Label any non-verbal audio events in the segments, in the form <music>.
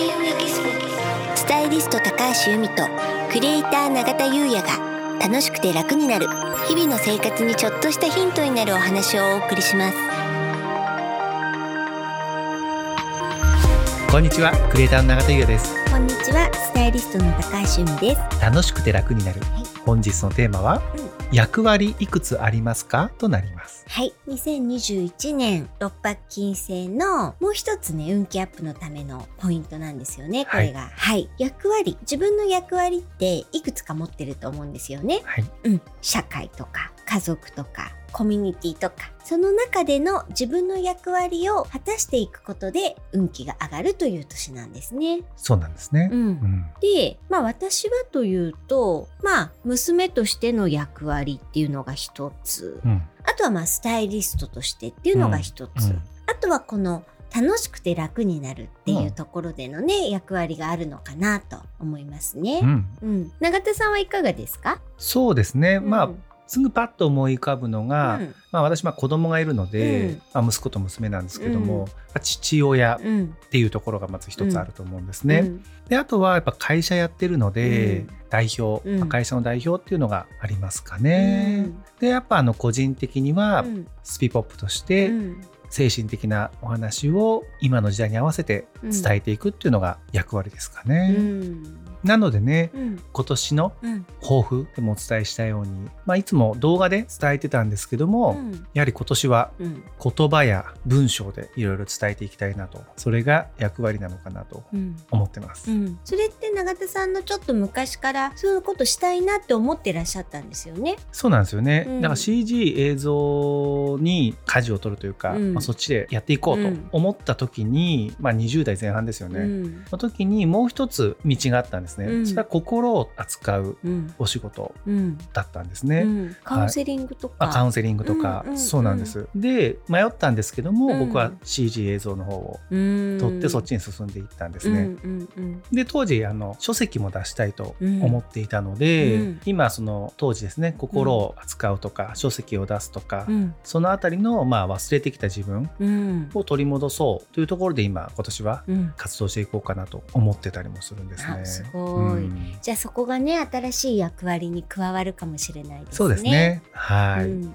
田優也ギススタイリスト高橋由美とクリエイター永田優也が楽しくて楽になる日々の生活にちょっとしたヒントになるお話をお送りします。こんにちはクリエイターの永田優也です。こんにちはスタイリストの高橋由美です。楽しくて楽になる、はい。本日のテーマは、うん役割いくつありますか？となります。はい。2021年六白金星のもう一つね運気アップのためのポイントなんですよね。これが。はい、役割。自分の役割っていくつか持ってると思うんですよね。はい。うん、社会とか家族とかコミュニティとかその中での自分の役割を果たしていくことで運気が上がるという年なんですね。そうなんですね、うん。うん。で、まあ私はというと、まあ娘としての役割っていうのが一つ、うん。あとはまあスタイリストとしてっていうのが一つ、うん。あとはこの楽しくて楽になるっていうところでのね、役割があるのかなと思いますね。うん。うん、永田さんはいかがですか？そうですね、まあうんすぐパッと思い浮かぶのが、うん。まあ、私まあ子供がいるので、うん。まあ、息子と娘なんですけども、うん。まあ父親っうん。ていうところがまず一つあると思うんですね。うん。であとはやっぱ会社やってるので、うん。代表、うん。まあ会社の代表っていうのがありますかね。うん。でやっぱあの個人的にはうん。スピポップとしてうん。精神的なお話を今の時代に合わせて伝えていくっていうのが役割ですかうね。んなのでねうん。今年のうん。抱負でもお伝えしたように、まあ、いつも動画で伝えてたんですけども、うん。やはり今年はうん。言葉や文章でいろいろ伝えていきたいなとそれが役割なのかなとうん。思ってます。うん。それって永田さんのちょっと昔からそういうことしたいなって思ってらっしゃったんですよね？そうなんですよね、うん。だから CG 映像に舵を取るというか、うん。まあ、そっちでやっていこうとうん。思った時に、まあ、20代前半ですよね、の時にもう一つ道があったんですね、うん。それは心を扱ううん。お仕事うん。だったんですね、うん。カウンセリングとか。あカウンセリングとか、うんうんそうなんです。で迷ったんですけども、うん。僕は CG 映像の方をうん。取ってそっちに進んでいったんですね、うんうんうん。で当時あの書籍も出したいと思っていたので、うん。今その当時ですね心を扱うとか、書籍を出すとか、うん。そのあたりのまあ忘れてきた自分うん。を取り戻そうというところで今今年はうん。活動していこうかなと思ってたりもするんですね。ごい。うん。じゃあそこがね新しい役割に加わるかもしれないですね。そうですね。はい。ううん。ん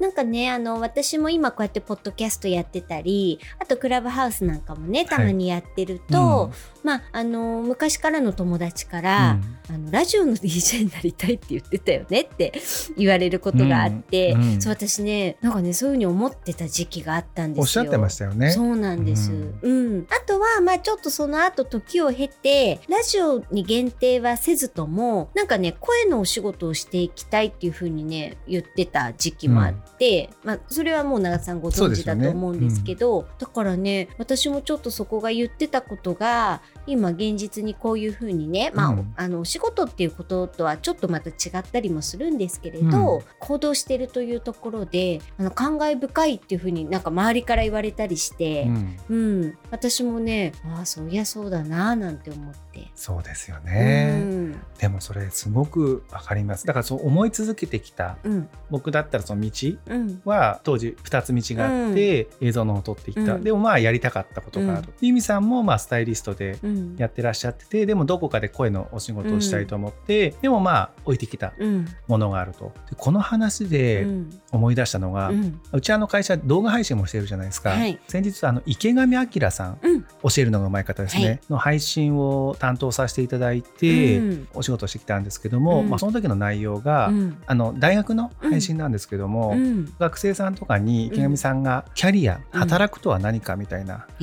なんかねあの私も今こうやってポッドキャストやってたりあとクラブハウスなんかもねたまにやってると、まああの昔からの友達から、あのラジオの DJ になりたいって言ってたよねって言われることがあって、そう私ねなんかねそういうふうに思ってた時期があったんですよ。おっしゃってましたよね。そうなんです、ううんん。あとはまあちょっとその後時を経てラジオに限定はせずともなんかね声のお仕事をしていきたいっていうふうにね言ってた時期もあって、まあ、それはもう長田さんご存知だと思うんですけどだからね私もちょっとそこが言ってたことが今現実にこういうふうにね、まあうん。あのお仕事っていうこととはちょっとまた違ったりもするんですけれど、うん。行動してるというところであの感慨深いっていうふうになんか周りから言われたりして。うん。うん、私もねああそういやそうだななんて思って。そうですようね。ん。でもそれすごくわかります。だからそう思い続けてきたうん。僕だったらその道うん。は当時2つ道があって、映像の方を撮っていった、うん。でもまあやりたかったことがある、うん。ユミさんもまあスタイリストでうん。やってらっしゃっててでもどこかで声のお仕事をしたいと思って、でもまあ置いてきたうん。ものがあると。でこの話でうん。思い出したのが、ううんちあの会社動画配信もしてるじゃないですか、はい。先日あの池上彰さん教えるのがうまい方ですね、はい。の配信を担当させていただいて、うん。お仕事してきたんですけども、うん。まあ、その時の内容が、うん。あの大学の配信なんですけども、うん。学生さんとかに池上さんがキャリア、うん。働くとは何かみたいなこと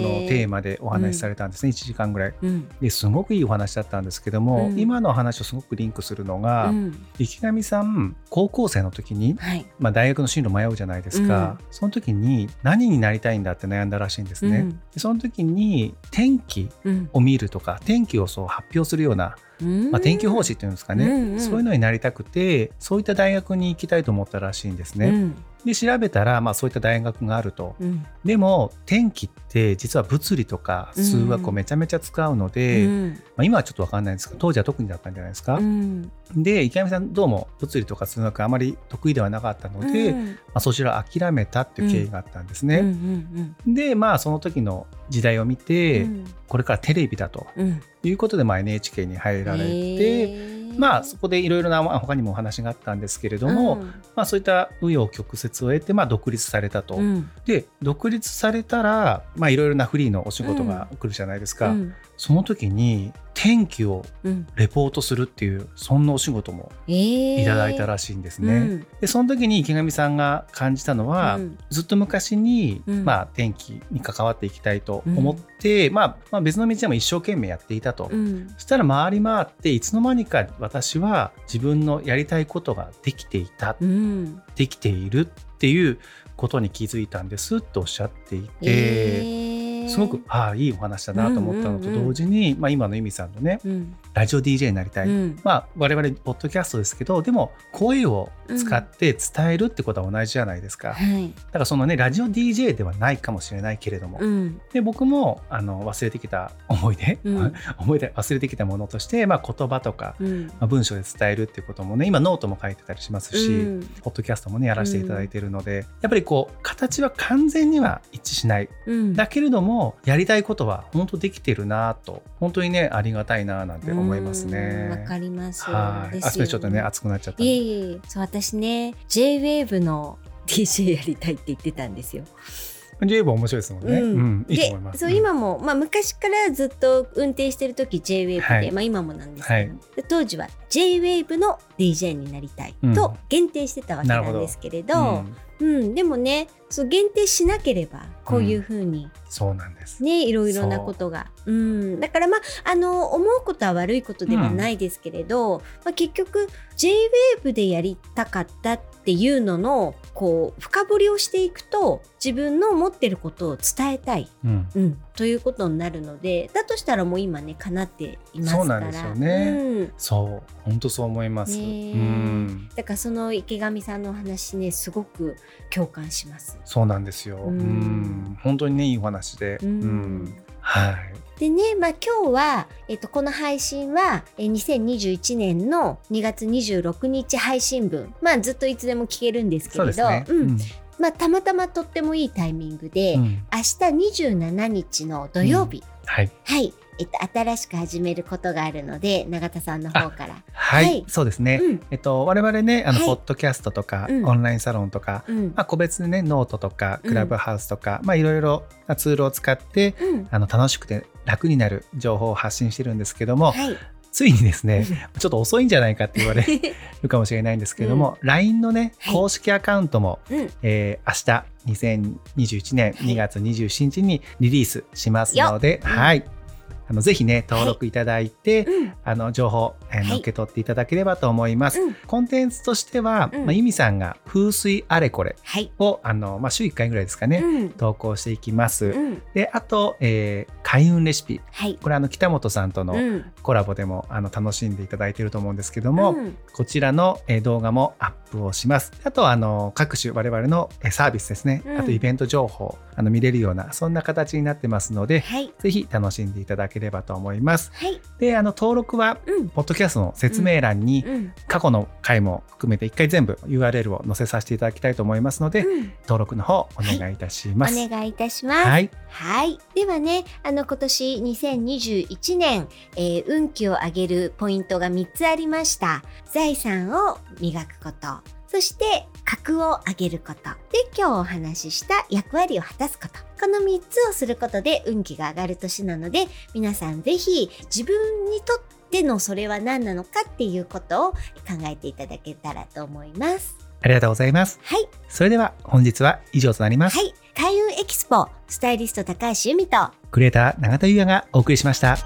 のテーマでお話しされたんですね、1時間ぐらい。うん。ですごくいいお話だったんですけども、うん。今の話とすごくリンクするのが、うん。池上さん高校生の時に、はい。まあ、大学の進路迷うじゃないですか、その時に何になりたいんだって悩んだらしいんですね。その時に天気うん。を見るとか天気をそう発表するようなまあ、天気予報士っていうんですかね、うんうん。そういうのになりたくてそういった大学に行きたいと思ったらしいんですね。うん。で調べたら、まあ、そういった大学があると。うん。でも天気って実は物理とか数学をめちゃめちゃ使うので、うん。まあ、今はちょっと分かんないんですけど当時は特にだったんじゃないですか。うん。で池上さんどうも物理とか数学あまり得意ではなかったので、まうん。あ、そちらを諦めたっていう経緯があったんですね。うんうんでまあその時の時代を見うて、ん。これからテレビだとうん。いうことで、まあ、NHK に入られて、まあそこでいろいろなまあ他にもお話があったんですけれども、うん。まあ、そういった紆余曲折を得て、まあ、独立されたと。うん。で独立されたらまあいろいろなフリーのお仕事が来るじゃないですか、うん。その時に天気をうん。レポートするっていうそんなお仕事もえー。いただいたらしいんですね。うん。でその時に池上さんが感じたのは、うん。ずっと昔に、うん。まあ、天気に関わっていきたいと思って、まあまあ、別の道でも一生懸命やっていたと。うん。そしたら回り回っていつの間にか私は自分のやりたいことができていた、うん。できているっていうことに気づいたんですとおっしゃっていて、えーすごくああいいお話だなと思ったのとうんうんうん同時に、まあ、今の由美さんのねうん。ラジオ DJ になりたい、うん。まあ、我々ポッドキャストですけどでも声を使って伝えるってことは同じじゃないですか、はい。だからそのねラジオ DJ ではないかもしれないけれども、うん。で僕もあの忘れてきた思い出、うん。<laughs> 思い出忘れてきたものとして、まあ、言葉とか、うん。まあ、文章で伝えるっていうこともね今ノートも書いてたりしますし、うん。ポッドキャストもねやらせていただいているので、やっぱりこう形は完全には一致しない。うん。だけれどもやりたいことは本当できてるなと本当にねありがたいななんて思いますうんね。わかりますはい。あ、それちょっとね熱くなっちゃった。いえいえそう私ね J-WAVE の DJ やりたいって言ってたんですよ。J ボ面白いですもんね。ううんん、いいとで思います。そう今も、まあ、昔からずっと運転してる時 J-WAVE で、はいまあ、今もなんですけど、当時は J-WAVE の DJ になりたいうんと限定してたわけなんですけれど、うんうんでもねそう限定しなければこういうふうにそうなんです。ね、いろいろなことが。うん、だからまああの思うことは悪いことではないですけれど、まあ、結局 JWAVE でやりたかったっていうののこう深掘りをしていくと自分の持ってることを伝えたい、うん。うん、ということになるのでだとしたらもう今ね叶っていますからそうなんですよねうんそう、本当そう思います。ねえうん。だからその池上さんのお話ねすごく共感します。そうなんですよ。ううんん。本当にねいいお話で。ううんん。はい。でね、まあ、今日は、えっと、この配信はえー2021年の2月26日配信分、まあ、ずっといつでも聞けるんですけれど、そうですね。うんまあ、たまたまとってもいいタイミングで、うん明日27日の土曜日、はい。はい、えっと、新しく始めることがあるので永田さんの方から。はい、はい。そうですね。うん。えっと我々ねあの、はい。ポッドキャストとか、うん。オンラインサロンとか、うん。まあ個別でねノートとかうん。クラブハウスとか、まあいろいろなツールを使ってうん。あの楽しくて楽になる情報を発信してるんですけども、はい。ついにですねちょっと遅いんじゃないかって言われ <laughs> るかもしれないんですけれども、LINE のねはい。公式アカウントも、うん。えー明日2021年2月27日にリリースしますので、うんはいあのぜひね登録いただいて、うん。あの情報、えーはい。受け取っていただければと思います。うん。コンテンツとしては、うん。まあ、由美さんが風水あれこれはい。をあの、まあ、週1回ぐらいですかね、うん。投稿していきます。うん。であと、えー開運レシピ。はい。これあの北本さんとのうん。コラボでもあの楽しんでいただいていると思うんですけども、うん。こちらのえー動画もアップをします。あとはあの各種我々のえーサービスですね、うん。あとイベント情報あの見れるようなそんな形になってますので、はい。ぜひ楽しんでいただければと思います。はい。であの登録はうん。ポッドキャストの説明欄にうん。過去の回も含めて一回全部 URL を載せさせていただきたいと思いますので、うん。登録の方お願いいたします。お願いいたします。はい、はい。ではね、あの今年2021年、えー運気を上げるポイントが3つありました。財産を磨くこと。そして、格を上げること。で、今日お話しした役割を果たすこと。この3つをすることで運気が上がる年なので、皆さんぜひ自分にとってのそれは何なのかっていうことを考えていただけたらと思います。ありがとうございます。はい。それでは本日は以上となります。はい。開運エキスポ、スタイリスト高橋由美と、クリエイター永田優也がお送りしました。